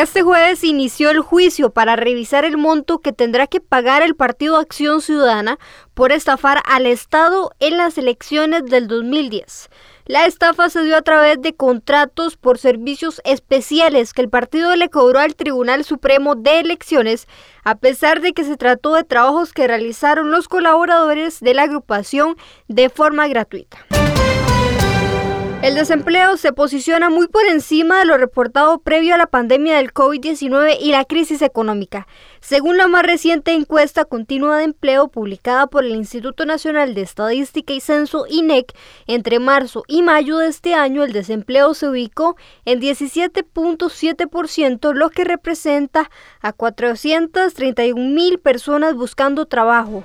Este jueves inició el juicio para revisar el monto que tendrá que pagar el Partido Acción Ciudadana por estafar al Estado en las elecciones del 2010. La estafa se dio a través de contratos por servicios especiales que el partido le cobró al Tribunal Supremo de Elecciones, a pesar de que se trató de trabajos que realizaron los colaboradores de la agrupación de forma gratuita. El desempleo se posiciona muy por encima de lo reportado previo a la pandemia del COVID-19 y la crisis económica. Según la más reciente encuesta continua de empleo publicada por el Instituto Nacional de Estadística y Censo INEC, entre marzo y mayo de este año el desempleo se ubicó en 17.7%, lo que representa a 431 mil personas buscando trabajo.